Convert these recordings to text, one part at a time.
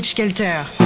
Mix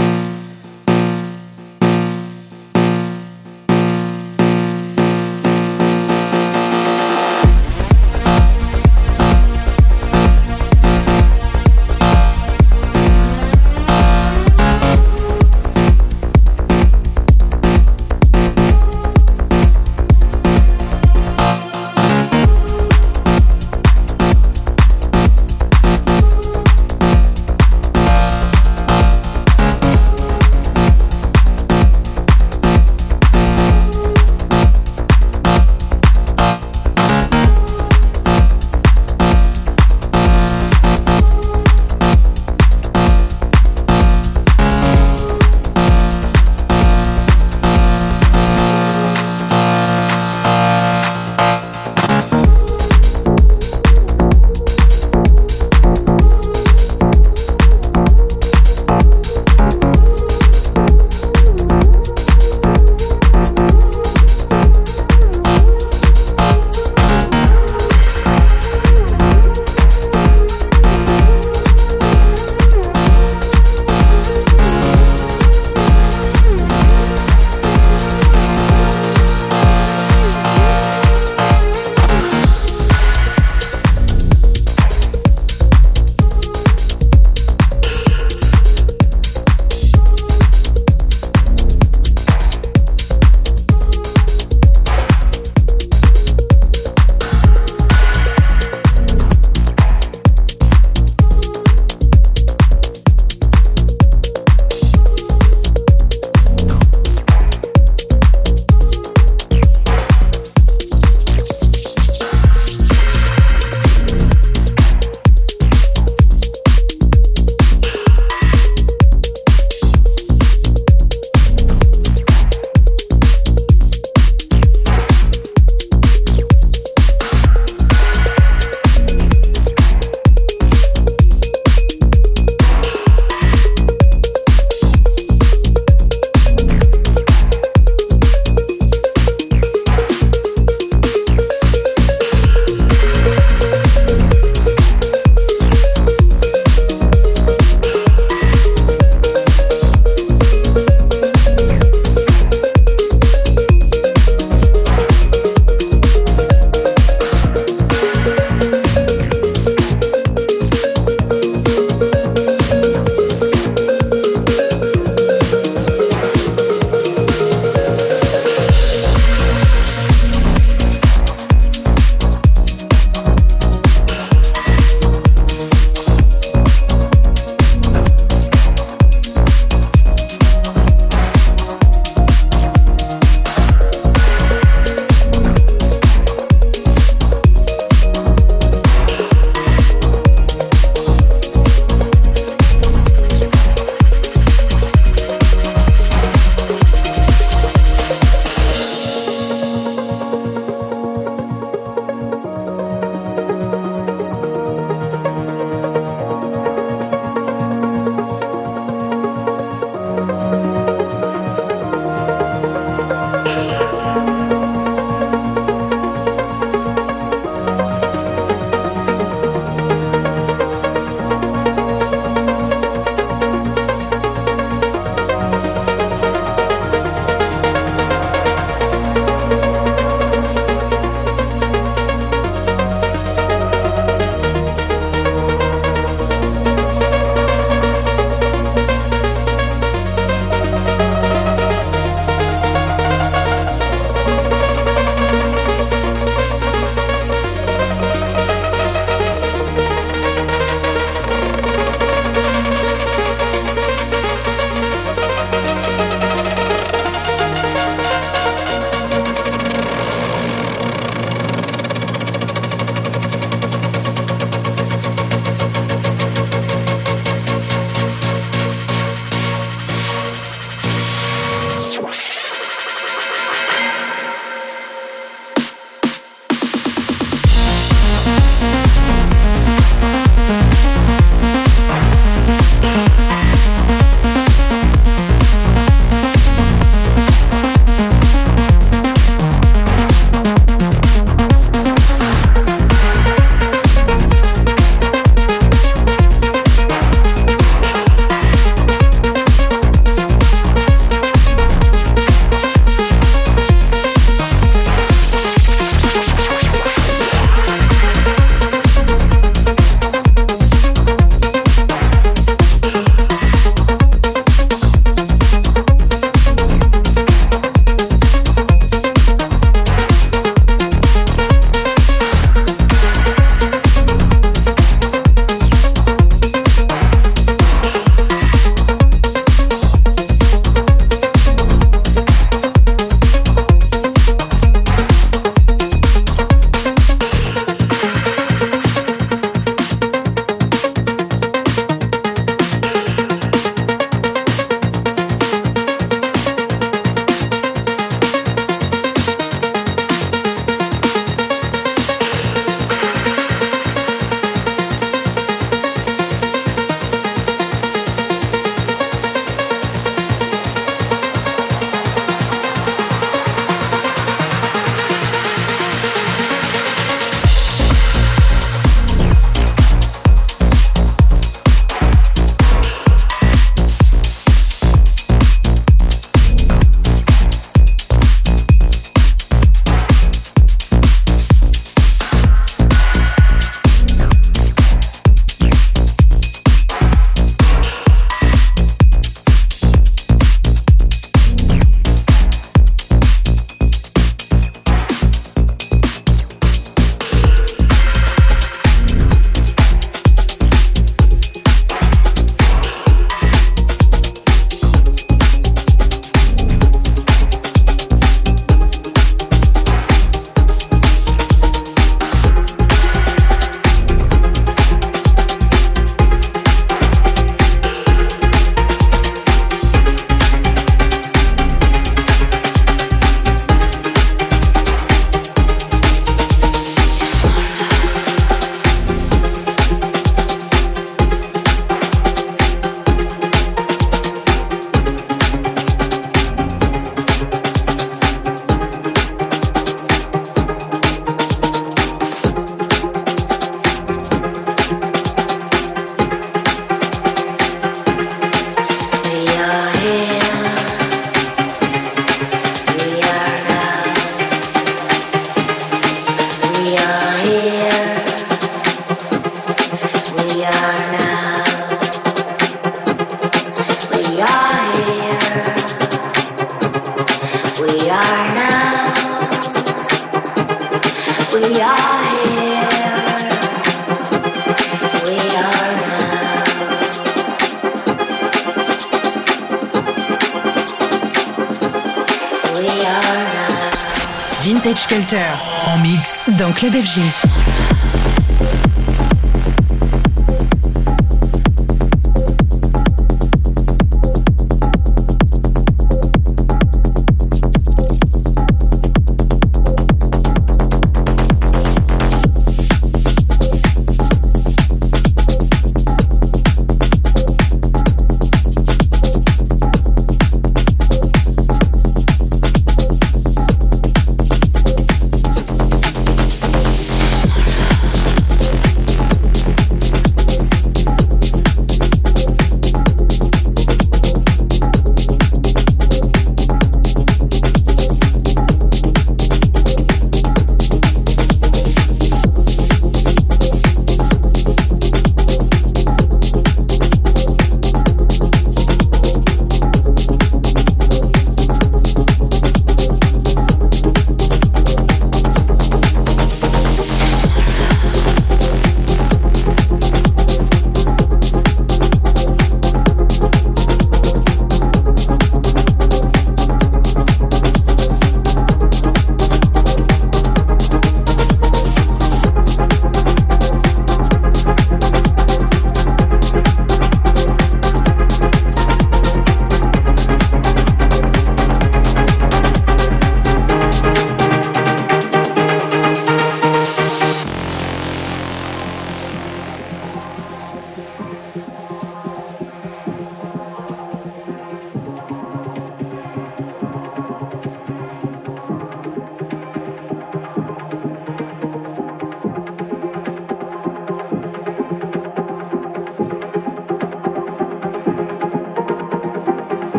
Club FG.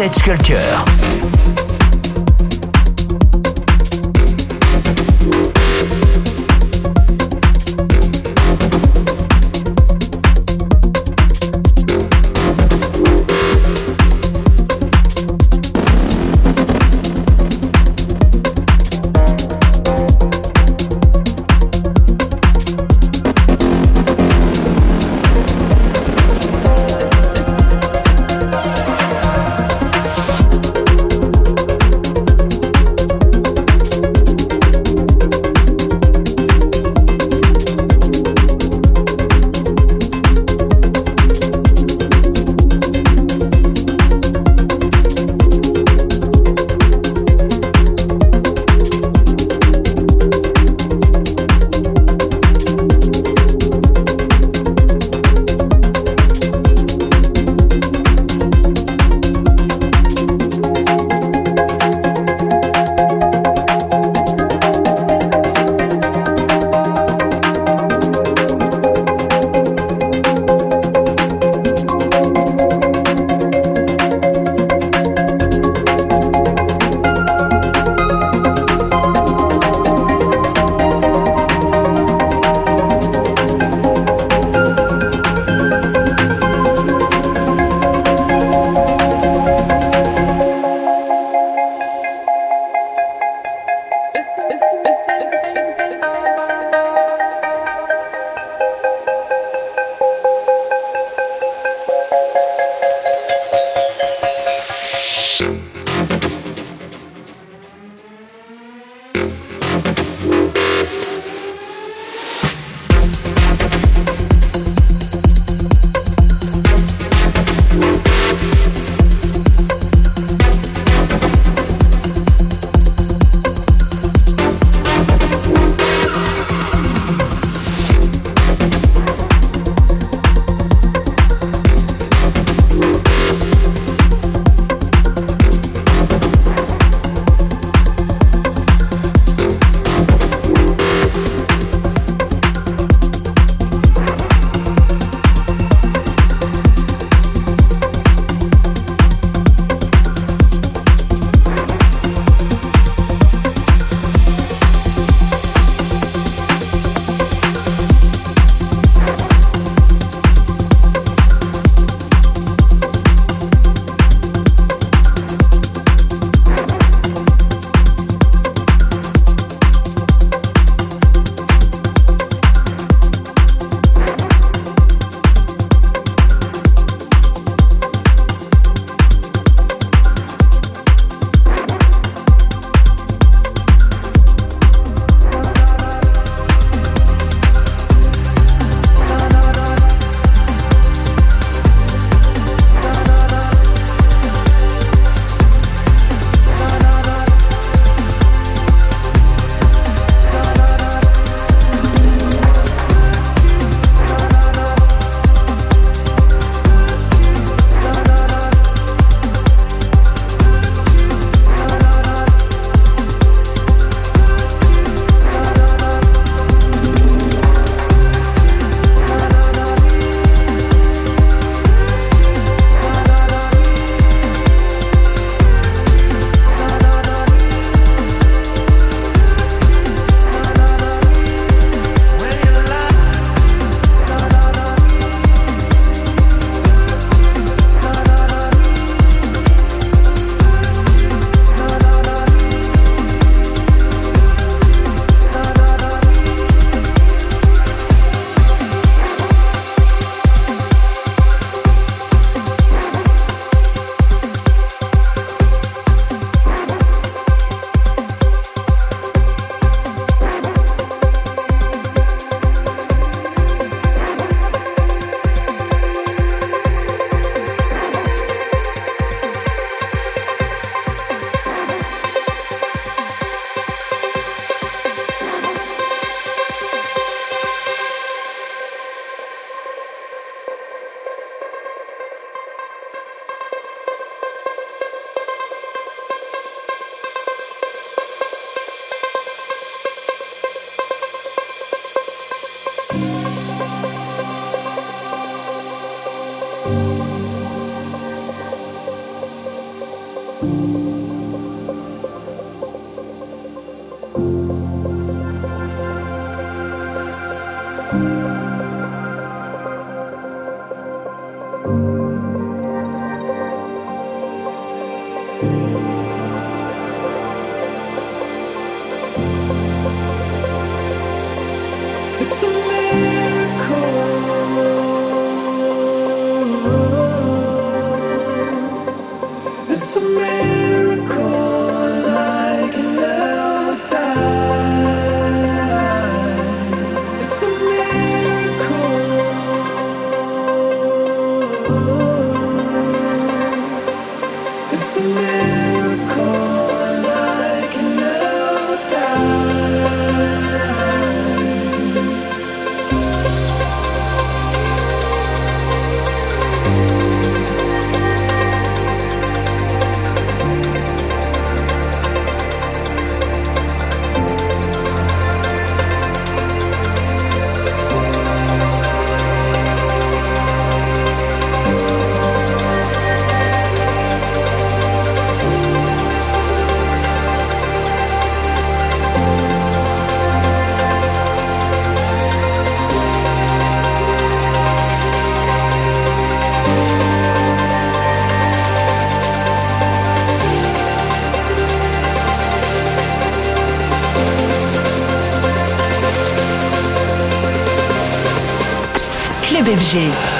birlikte çıkart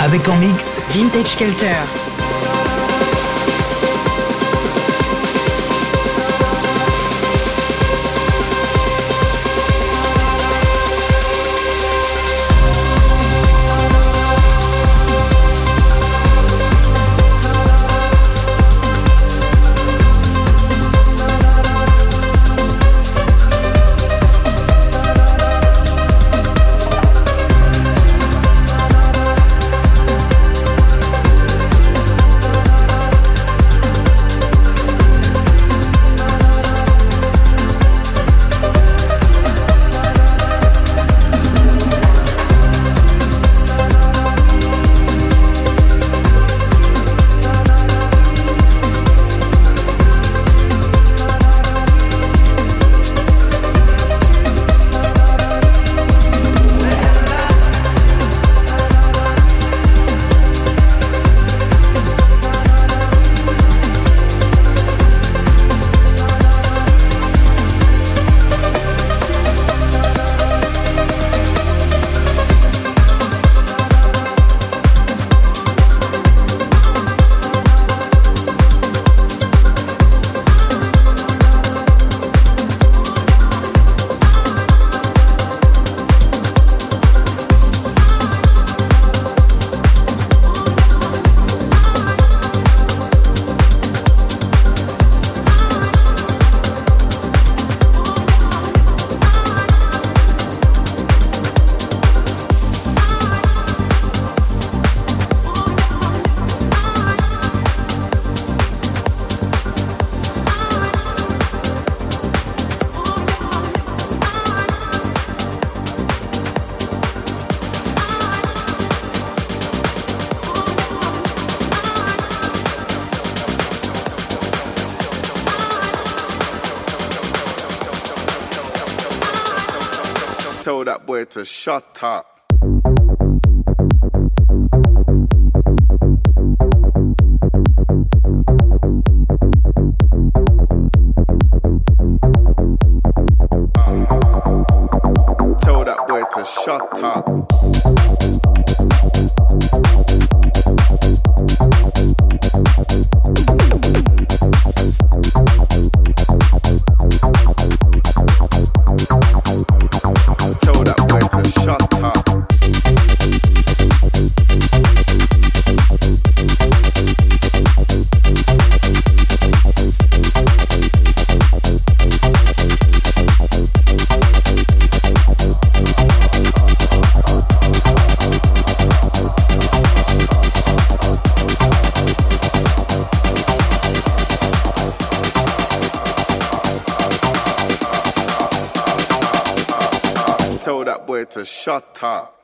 Avec en mix Vintage Kelter. Shut up. That boy to shut up.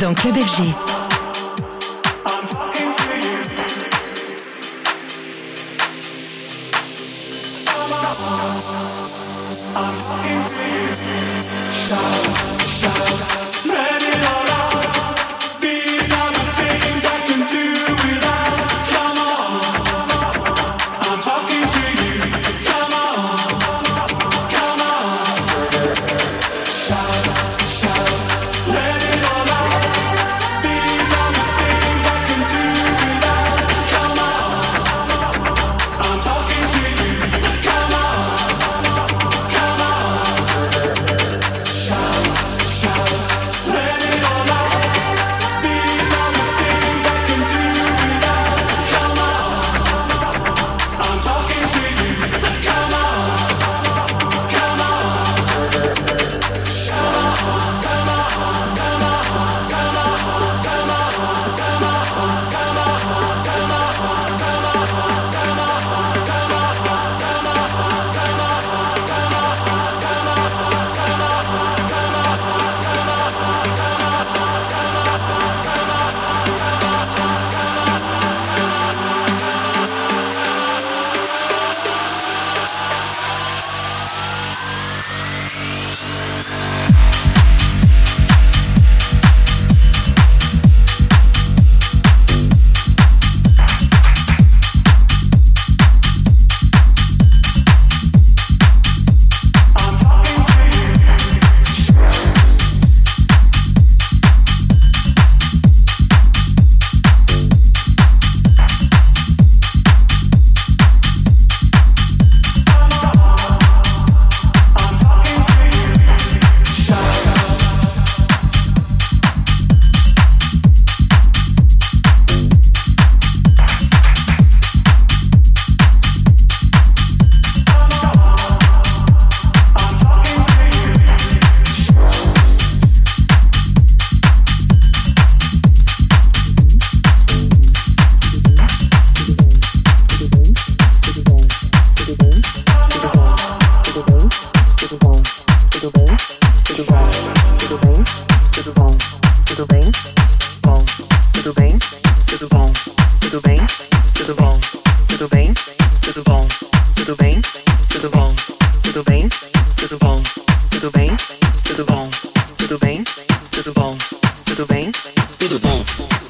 Dans Club FG. Tudo bem, tudo bom, tudo bem, tudo bom.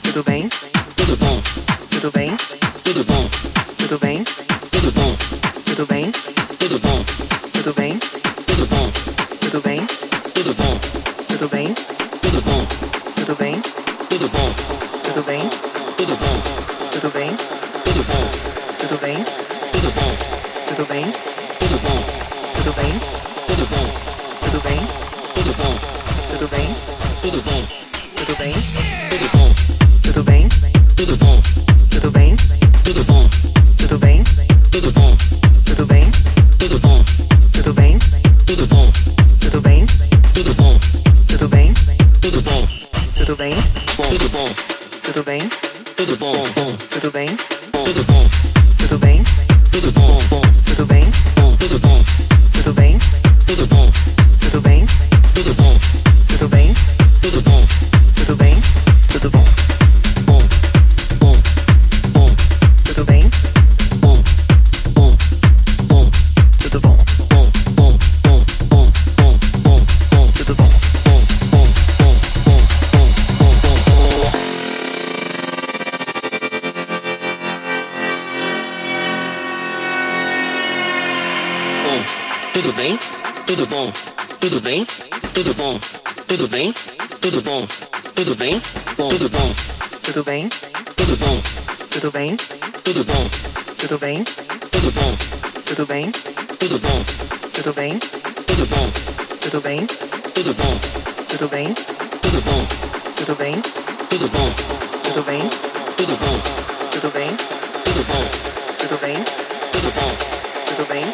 tudo bem?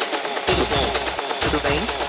Tudo bem?